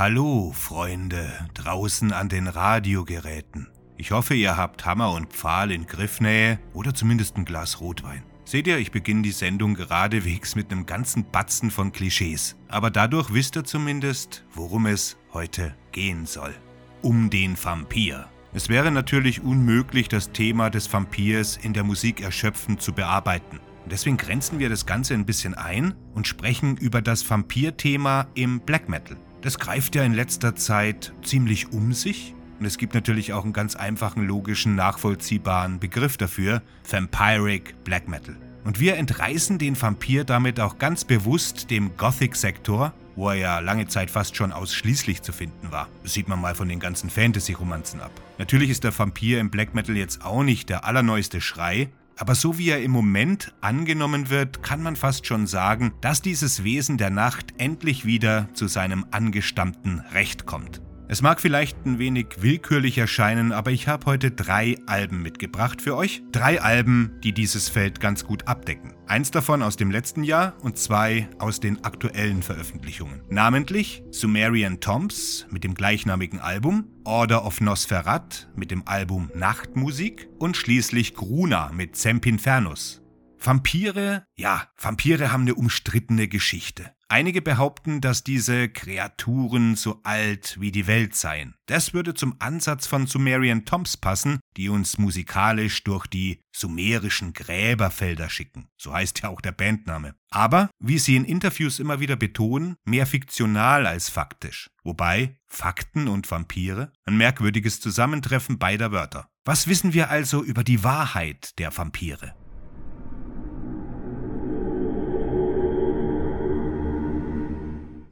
Hallo, Freunde, draußen an den Radiogeräten. Ich hoffe, ihr habt Hammer und Pfahl in Griffnähe oder zumindest ein Glas Rotwein. Seht ihr, ich beginne die Sendung geradewegs mit einem ganzen Batzen von Klischees. Aber dadurch wisst ihr zumindest, worum es heute gehen soll. Um den Vampir. Es wäre natürlich unmöglich, das Thema des Vampirs in der Musik erschöpfend zu bearbeiten. deswegen grenzen wir das Ganze ein bisschen ein und sprechen über das Vampir-Thema im Black Metal. Das greift ja in letzter Zeit ziemlich um sich. Und es gibt natürlich auch einen ganz einfachen, logischen, nachvollziehbaren Begriff dafür: Vampiric Black Metal. Und wir entreißen den Vampir damit auch ganz bewusst dem Gothic-Sektor, wo er ja lange Zeit fast schon ausschließlich zu finden war. Das sieht man mal von den ganzen Fantasy-Romanzen ab. Natürlich ist der Vampir im Black Metal jetzt auch nicht der allerneueste Schrei, aber so wie er im Moment angenommen wird, kann man fast schon sagen, dass dieses Wesen der Nacht endlich wieder zu seinem angestammten Recht kommt. Es mag vielleicht ein wenig willkürlich erscheinen, aber ich habe heute drei Alben mitgebracht für euch. Drei Alben, die dieses Feld ganz gut abdecken. Eins davon aus dem letzten Jahr und zwei aus den aktuellen Veröffentlichungen. Namentlich Sumerian Tombs mit dem gleichnamigen Album, Order of Nosferat mit dem Album Nachtmusik und schließlich Gruna mit Sempinfernus. Vampire, ja, Vampire haben eine umstrittene Geschichte. Einige behaupten, dass diese Kreaturen so alt wie die Welt seien. Das würde zum Ansatz von Sumerian Toms passen, die uns musikalisch durch die sumerischen Gräberfelder schicken. So heißt ja auch der Bandname. Aber, wie sie in Interviews immer wieder betonen, mehr fiktional als faktisch. Wobei Fakten und Vampire ein merkwürdiges Zusammentreffen beider Wörter. Was wissen wir also über die Wahrheit der Vampire?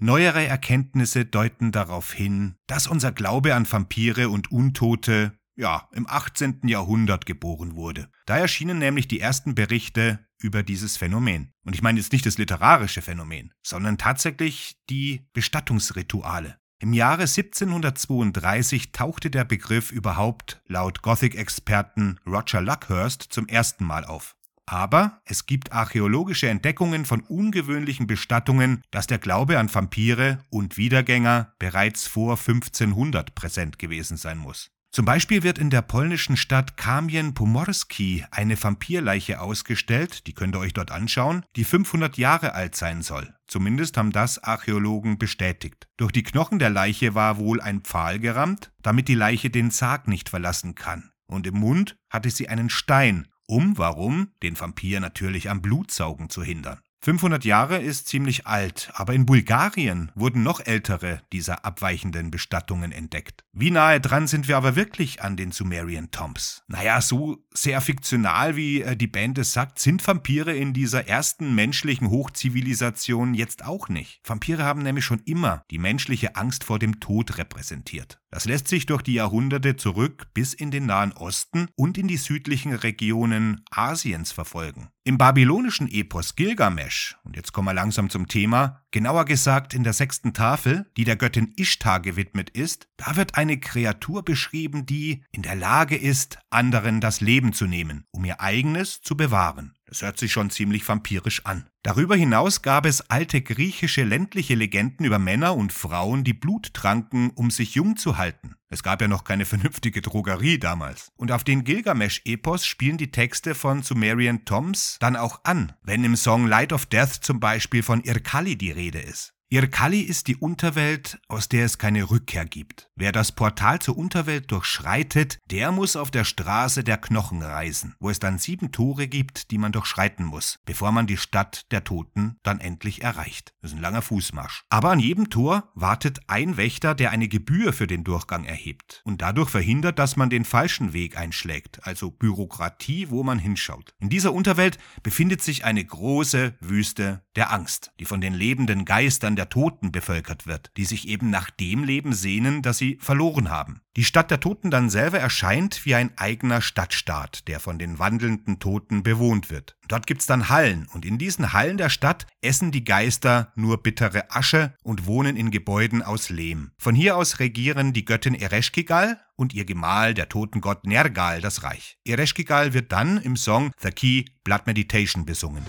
Neuere Erkenntnisse deuten darauf hin, dass unser Glaube an Vampire und Untote ja, im 18. Jahrhundert geboren wurde. Da erschienen nämlich die ersten Berichte über dieses Phänomen. Und ich meine jetzt nicht das literarische Phänomen, sondern tatsächlich die Bestattungsrituale. Im Jahre 1732 tauchte der Begriff überhaupt laut Gothic-Experten Roger Luckhurst zum ersten Mal auf. Aber es gibt archäologische Entdeckungen von ungewöhnlichen Bestattungen, dass der Glaube an Vampire und Wiedergänger bereits vor 1500 präsent gewesen sein muss. Zum Beispiel wird in der polnischen Stadt Kamien Pomorski eine Vampirleiche ausgestellt, die könnt ihr euch dort anschauen, die 500 Jahre alt sein soll. Zumindest haben das Archäologen bestätigt. Durch die Knochen der Leiche war wohl ein Pfahl gerammt, damit die Leiche den Sarg nicht verlassen kann. Und im Mund hatte sie einen Stein, um, warum? Den Vampir natürlich am Blutsaugen zu hindern. 500 Jahre ist ziemlich alt, aber in Bulgarien wurden noch ältere dieser abweichenden Bestattungen entdeckt. Wie nahe dran sind wir aber wirklich an den Sumerian Tombs? Naja, so sehr fiktional wie äh, die Band es sagt, sind Vampire in dieser ersten menschlichen Hochzivilisation jetzt auch nicht. Vampire haben nämlich schon immer die menschliche Angst vor dem Tod repräsentiert. Das lässt sich durch die Jahrhunderte zurück bis in den Nahen Osten und in die südlichen Regionen Asiens verfolgen. Im babylonischen Epos Gilgamesch, und jetzt kommen wir langsam zum Thema, genauer gesagt in der sechsten Tafel, die der Göttin Ishtar gewidmet ist, da wird eine Kreatur beschrieben, die in der Lage ist, anderen das Leben zu nehmen, um ihr eigenes zu bewahren. Das hört sich schon ziemlich vampirisch an. Darüber hinaus gab es alte griechische ländliche Legenden über Männer und Frauen, die Blut tranken, um sich jung zu halten. Es gab ja noch keine vernünftige Drogerie damals. Und auf den Gilgamesch-Epos spielen die Texte von Sumerian Toms dann auch an, wenn im Song Light of Death zum Beispiel von Irkali die Rede ist. Irkali ist die Unterwelt, aus der es keine Rückkehr gibt. Wer das Portal zur Unterwelt durchschreitet, der muss auf der Straße der Knochen reisen, wo es dann sieben Tore gibt, die man durchschreiten muss, bevor man die Stadt der Toten dann endlich erreicht. Das ist ein langer Fußmarsch. Aber an jedem Tor wartet ein Wächter, der eine Gebühr für den Durchgang erhebt und dadurch verhindert, dass man den falschen Weg einschlägt, also Bürokratie, wo man hinschaut. In dieser Unterwelt befindet sich eine große Wüste der Angst, die von den lebenden Geistern der Toten bevölkert wird, die sich eben nach dem Leben sehnen, das sie verloren haben. Die Stadt der Toten dann selber erscheint wie ein eigener Stadtstaat, der von den wandelnden Toten bewohnt wird. Dort gibt's dann Hallen und in diesen Hallen der Stadt essen die Geister nur bittere Asche und wohnen in Gebäuden aus Lehm. Von hier aus regieren die Göttin Ereshkigal und ihr Gemahl, der Totengott Nergal, das Reich. Ereshkigal wird dann im Song The Key Blood Meditation besungen.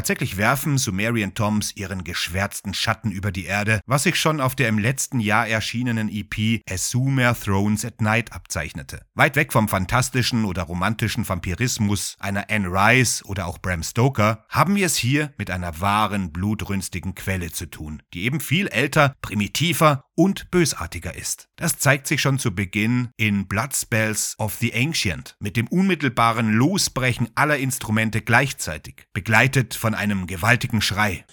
Tatsächlich werfen Sumerian Toms ihren geschwärzten Schatten über die Erde, was sich schon auf der im letzten Jahr erschienenen EP A Sumer Thrones at Night abzeichnete. Weit weg vom fantastischen oder romantischen Vampirismus einer Anne Rice oder auch Bram Stoker haben wir es hier mit einer wahren, blutrünstigen Quelle zu tun, die eben viel älter, primitiver und bösartiger ist. Das zeigt sich schon zu Beginn in Blood Spells of the Ancient mit dem unmittelbaren Losbrechen aller Instrumente gleichzeitig, begleitet von einem gewaltigen Schrei.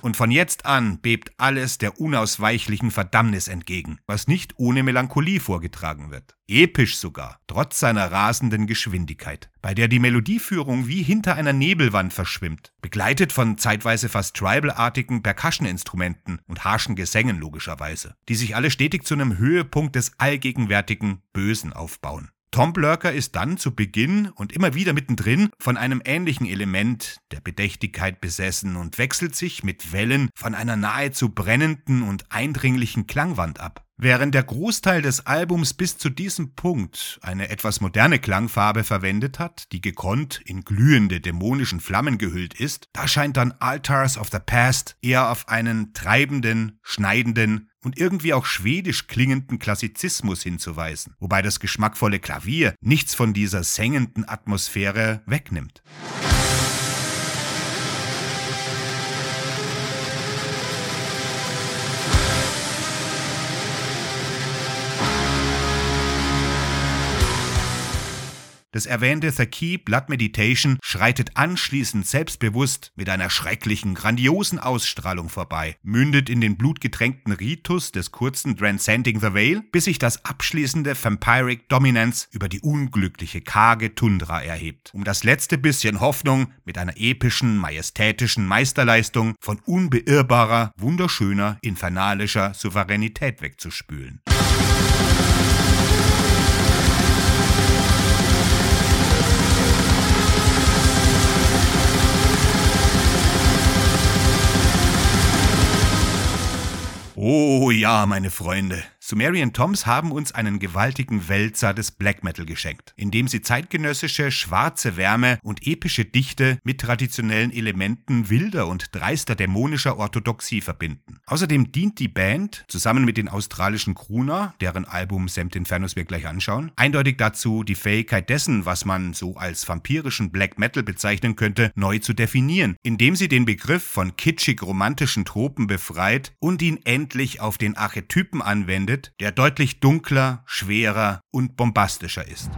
Und von jetzt an bebt alles der unausweichlichen Verdammnis entgegen, was nicht ohne Melancholie vorgetragen wird. Episch sogar, trotz seiner rasenden Geschwindigkeit, bei der die Melodieführung wie hinter einer Nebelwand verschwimmt, begleitet von zeitweise fast tribalartigen Percussion-Instrumenten und harschen Gesängen logischerweise, die sich alle stetig zu einem Höhepunkt des allgegenwärtigen Bösen aufbauen. Tom Blurker ist dann zu Beginn und immer wieder mittendrin von einem ähnlichen Element der Bedächtigkeit besessen und wechselt sich mit Wellen von einer nahezu brennenden und eindringlichen Klangwand ab. Während der Großteil des Albums bis zu diesem Punkt eine etwas moderne Klangfarbe verwendet hat, die gekonnt in glühende dämonischen Flammen gehüllt ist, da scheint dann Altars of the Past eher auf einen treibenden, schneidenden und irgendwie auch schwedisch klingenden Klassizismus hinzuweisen, wobei das geschmackvolle Klavier nichts von dieser sengenden Atmosphäre wegnimmt. Das erwähnte The Key Blood Meditation schreitet anschließend selbstbewusst mit einer schrecklichen, grandiosen Ausstrahlung vorbei, mündet in den blutgetränkten Ritus des kurzen Transcending the Veil, bis sich das abschließende Vampiric Dominance über die unglückliche, karge Tundra erhebt, um das letzte bisschen Hoffnung mit einer epischen, majestätischen Meisterleistung von unbeirrbarer, wunderschöner, infernalischer Souveränität wegzuspülen. Oh ja, meine Freunde, Sumerian Toms haben uns einen gewaltigen Wälzer des Black Metal geschenkt, indem sie zeitgenössische schwarze Wärme und epische Dichte mit traditionellen Elementen wilder und dreister dämonischer Orthodoxie verbinden. Außerdem dient die Band, zusammen mit den australischen Kruna, deren Album Semt Infernus wir gleich anschauen, eindeutig dazu, die Fähigkeit dessen, was man so als vampirischen Black Metal bezeichnen könnte, neu zu definieren, indem sie den Begriff von kitschig-romantischen Tropen befreit und ihn endlich auf den Archetypen anwendet, verwendet, der deutlich dunkler, schwerer und bombastischer ist.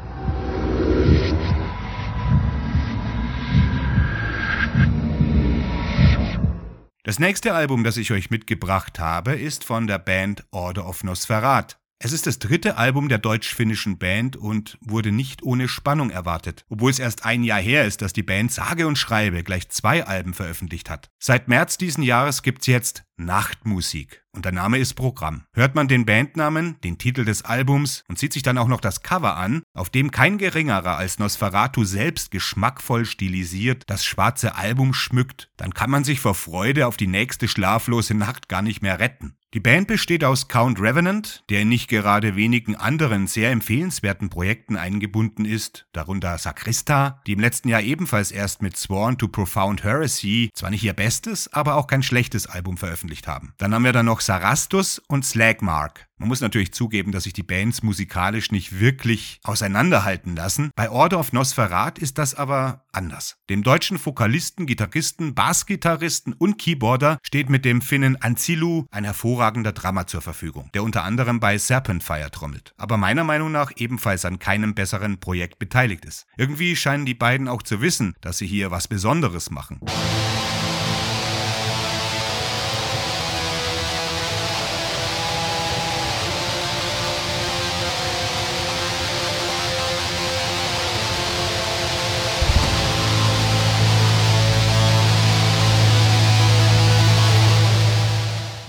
Das nächste Album, das ich euch mitgebracht habe, ist von der Band Order of Nosferat. Es ist das dritte Album der deutsch-finnischen Band und wurde nicht ohne Spannung erwartet, obwohl es erst ein Jahr her ist, dass die Band sage und schreibe gleich zwei Alben veröffentlicht hat. Seit März diesen Jahres gibt's jetzt Nachtmusik und der Name ist Programm. Hört man den Bandnamen, den Titel des Albums und sieht sich dann auch noch das Cover an, auf dem kein geringerer als Nosferatu selbst geschmackvoll stilisiert das schwarze Album schmückt, dann kann man sich vor Freude auf die nächste schlaflose Nacht gar nicht mehr retten. Die Band besteht aus Count Revenant, der in nicht gerade wenigen anderen sehr empfehlenswerten Projekten eingebunden ist, darunter Sakrista, die im letzten Jahr ebenfalls erst mit Sworn to Profound Heresy zwar nicht ihr bestes, aber auch kein schlechtes Album veröffentlicht haben. Dann haben wir da noch Sarastus und Slagmark. Man muss natürlich zugeben, dass sich die Bands musikalisch nicht wirklich auseinanderhalten lassen. Bei Order of Nosferat ist das aber anders. Dem deutschen Vokalisten, Gitarristen, Bassgitarristen und Keyboarder steht mit dem Finnen Anzilu ein hervorragender Drummer zur Verfügung, der unter anderem bei Serpentfire trommelt, aber meiner Meinung nach ebenfalls an keinem besseren Projekt beteiligt ist. Irgendwie scheinen die beiden auch zu wissen, dass sie hier was Besonderes machen.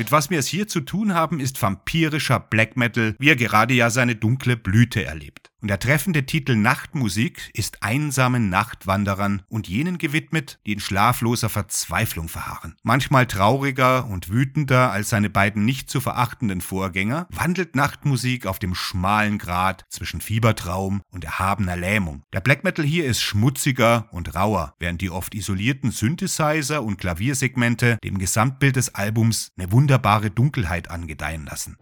Mit was wir es hier zu tun haben, ist vampirischer Black Metal, wie er gerade ja seine dunkle Blüte erlebt. Und der treffende Titel Nachtmusik ist einsamen Nachtwanderern und jenen gewidmet, die in schlafloser Verzweiflung verharren. Manchmal trauriger und wütender als seine beiden nicht zu verachtenden Vorgänger, wandelt Nachtmusik auf dem schmalen Grat zwischen Fiebertraum und erhabener Lähmung. Der Black Metal hier ist schmutziger und rauer, während die oft isolierten Synthesizer und Klaviersegmente dem Gesamtbild des Albums eine wunderbare Dunkelheit angedeihen lassen.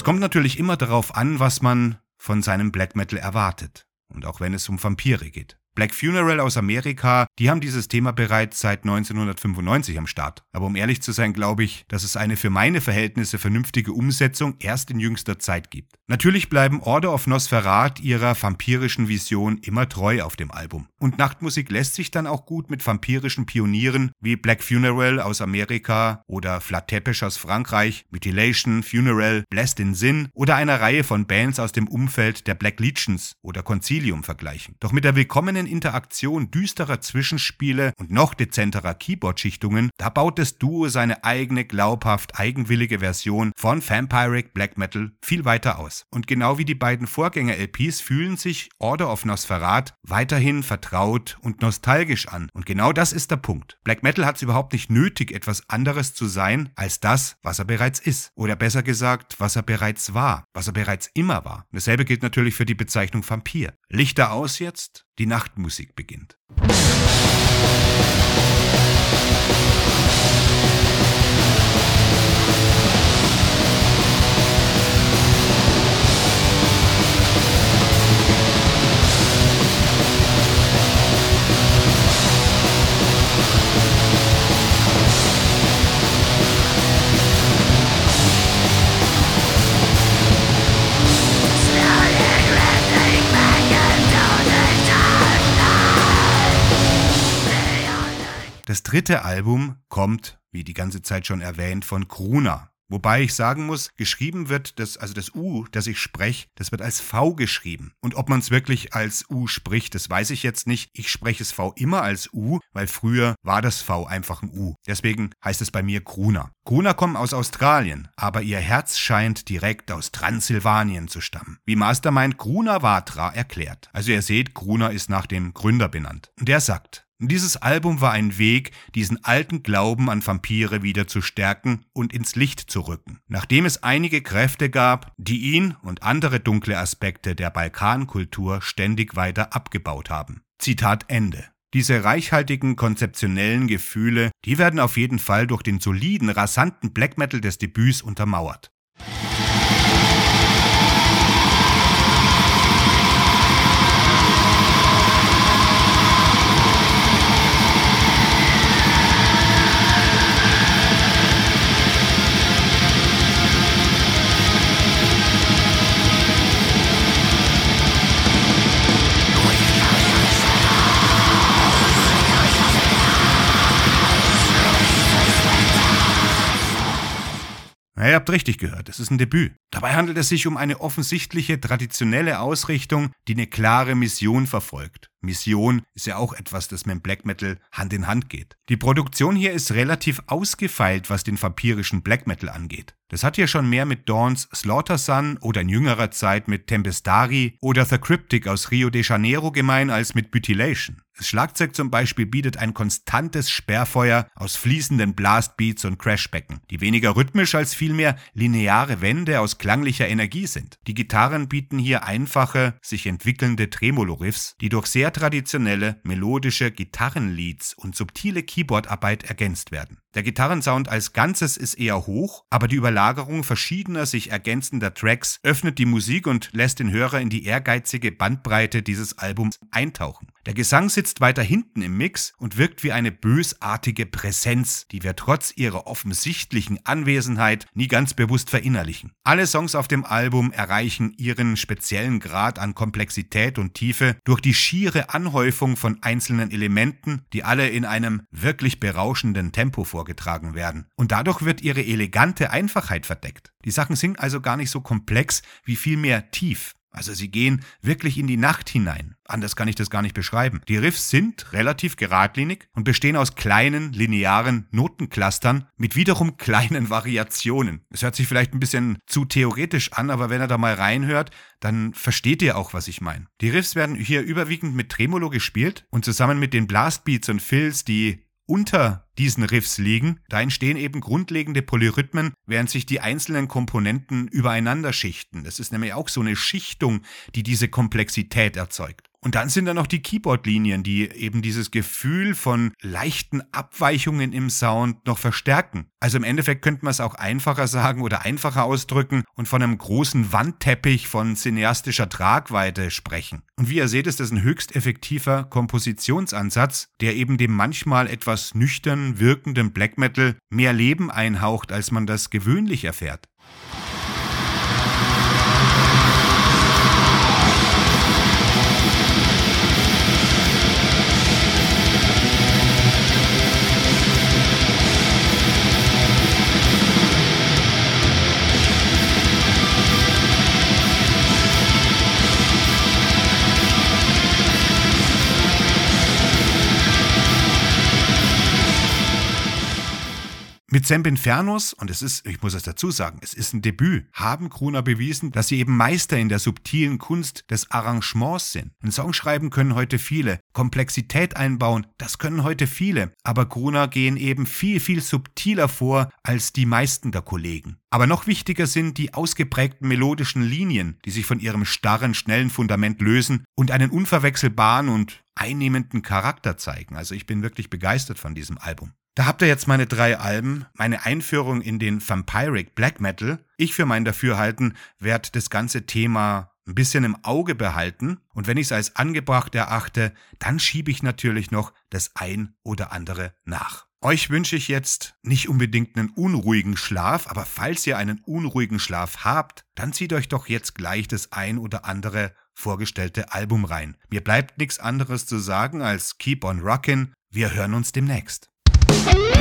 Es kommt natürlich immer darauf an, was man von seinem Black Metal erwartet. Und auch wenn es um Vampire geht. Black Funeral aus Amerika, die haben dieses Thema bereits seit 1995 am Start. Aber um ehrlich zu sein, glaube ich, dass es eine für meine Verhältnisse vernünftige Umsetzung erst in jüngster Zeit gibt. Natürlich bleiben Order of Nosferat ihrer vampirischen Vision immer treu auf dem Album. Und Nachtmusik lässt sich dann auch gut mit vampirischen Pionieren wie Black Funeral aus Amerika oder Flat Tepesh aus Frankreich, Mutilation, Funeral, Blessed in Sin oder einer Reihe von Bands aus dem Umfeld der Black Legions oder Concilium vergleichen. Doch mit der willkommenen feinen Interaktion düsterer Zwischenspiele und noch dezenterer Keyboard-Schichtungen, da baut das Duo seine eigene glaubhaft eigenwillige Version von Vampiric Black Metal viel weiter aus. Und genau wie die beiden Vorgänger-LPs fühlen sich Order of Nosferat weiterhin vertraut und nostalgisch an. Und genau das ist der Punkt. Black Metal hat es überhaupt nicht nötig, etwas anderes zu sein als das, was er bereits ist. Oder besser gesagt, was er bereits war, was er bereits immer war. Dasselbe gilt natürlich für die Bezeichnung Vampir. Lichter aus jetzt, die Nachtmusik beginnt. Das dritte Album kommt, wie die ganze Zeit schon erwähnt, von Kruna. Wobei ich sagen muss, geschrieben wird das, also das U, das ich spreche, das wird als V geschrieben. Und ob man es wirklich als U spricht, das weiß ich jetzt nicht. Ich spreche es V immer als U, weil früher war das V einfach ein U. Deswegen heißt es bei mir Kruna. Kruna kommen aus Australien, aber ihr Herz scheint direkt aus Transsilvanien zu stammen. Wie Mastermind Kruna Vatra erklärt. Also ihr seht, Kruna ist nach dem Gründer benannt. Und er sagt, dieses Album war ein Weg, diesen alten Glauben an Vampire wieder zu stärken und ins Licht zu rücken, nachdem es einige Kräfte gab, die ihn und andere dunkle Aspekte der Balkankultur ständig weiter abgebaut haben. Zitat Ende. Diese reichhaltigen konzeptionellen Gefühle, die werden auf jeden Fall durch den soliden, rasanten Black Metal des Debüts untermauert. Richtig gehört, es ist ein Debüt. Dabei handelt es sich um eine offensichtliche traditionelle Ausrichtung, die eine klare Mission verfolgt. Mission ist ja auch etwas, das mit Black Metal Hand in Hand geht. Die Produktion hier ist relativ ausgefeilt, was den vampirischen Black Metal angeht. Das hat hier schon mehr mit Dawns Slaughter Sun oder in jüngerer Zeit mit Tempestari oder The Cryptic aus Rio de Janeiro gemein als mit Mutilation. Das Schlagzeug zum Beispiel bietet ein konstantes Sperrfeuer aus fließenden Blastbeats und Crashbecken, die weniger rhythmisch als vielmehr lineare Wände aus klanglicher Energie sind. Die Gitarren bieten hier einfache, sich entwickelnde Tremolo-Riffs, die durch sehr traditionelle, melodische Gitarrenleads und subtile Keyboardarbeit ergänzt werden. Der Gitarrensound als Ganzes ist eher hoch, aber die Überlagerung verschiedener sich ergänzender Tracks öffnet die Musik und lässt den Hörer in die ehrgeizige Bandbreite dieses Albums eintauchen. Der Gesang sitzt weiter hinten im Mix und wirkt wie eine bösartige Präsenz, die wir trotz ihrer offensichtlichen Anwesenheit nie ganz bewusst verinnerlichen. Alle Songs auf dem Album erreichen ihren speziellen Grad an Komplexität und Tiefe durch die schiere Anhäufung von einzelnen Elementen, die alle in einem wirklich berauschenden Tempo vorgetragen werden. Und dadurch wird ihre elegante Einfachheit verdeckt. Die Sachen sind also gar nicht so komplex wie vielmehr tief. Also sie gehen wirklich in die Nacht hinein. Anders kann ich das gar nicht beschreiben. Die Riffs sind relativ geradlinig und bestehen aus kleinen, linearen Notenclustern mit wiederum kleinen Variationen. Es hört sich vielleicht ein bisschen zu theoretisch an, aber wenn er da mal reinhört, dann versteht ihr auch, was ich meine. Die Riffs werden hier überwiegend mit Tremolo gespielt und zusammen mit den Blastbeats und Fills, die unter diesen Riffs liegen. Da entstehen eben grundlegende Polyrhythmen, während sich die einzelnen Komponenten übereinander schichten. Das ist nämlich auch so eine Schichtung, die diese Komplexität erzeugt. Und dann sind da noch die Keyboard-Linien, die eben dieses Gefühl von leichten Abweichungen im Sound noch verstärken. Also im Endeffekt könnte man es auch einfacher sagen oder einfacher ausdrücken und von einem großen Wandteppich von cineastischer Tragweite sprechen. Und wie ihr seht, ist das ein höchst effektiver Kompositionsansatz, der eben dem manchmal etwas nüchtern wirkenden Black Metal mehr Leben einhaucht, als man das gewöhnlich erfährt. Mit Sempinfernos, und es ist, ich muss es dazu sagen, es ist ein Debüt, haben Gruner bewiesen, dass sie eben Meister in der subtilen Kunst des Arrangements sind. Ein Song schreiben können heute viele, Komplexität einbauen, das können heute viele, aber Gruner gehen eben viel, viel subtiler vor als die meisten der Kollegen. Aber noch wichtiger sind die ausgeprägten melodischen Linien, die sich von ihrem starren, schnellen Fundament lösen und einen unverwechselbaren und einnehmenden Charakter zeigen. Also ich bin wirklich begeistert von diesem Album. Da habt ihr jetzt meine drei Alben, meine Einführung in den Vampiric Black Metal. Ich für mein Dafürhalten werde das ganze Thema ein bisschen im Auge behalten und wenn ich es als angebracht erachte, dann schiebe ich natürlich noch das ein oder andere nach. Euch wünsche ich jetzt nicht unbedingt einen unruhigen Schlaf, aber falls ihr einen unruhigen Schlaf habt, dann zieht euch doch jetzt gleich das ein oder andere vorgestellte Album rein. Mir bleibt nichts anderes zu sagen als Keep on Rockin'. Wir hören uns demnächst. Thank you.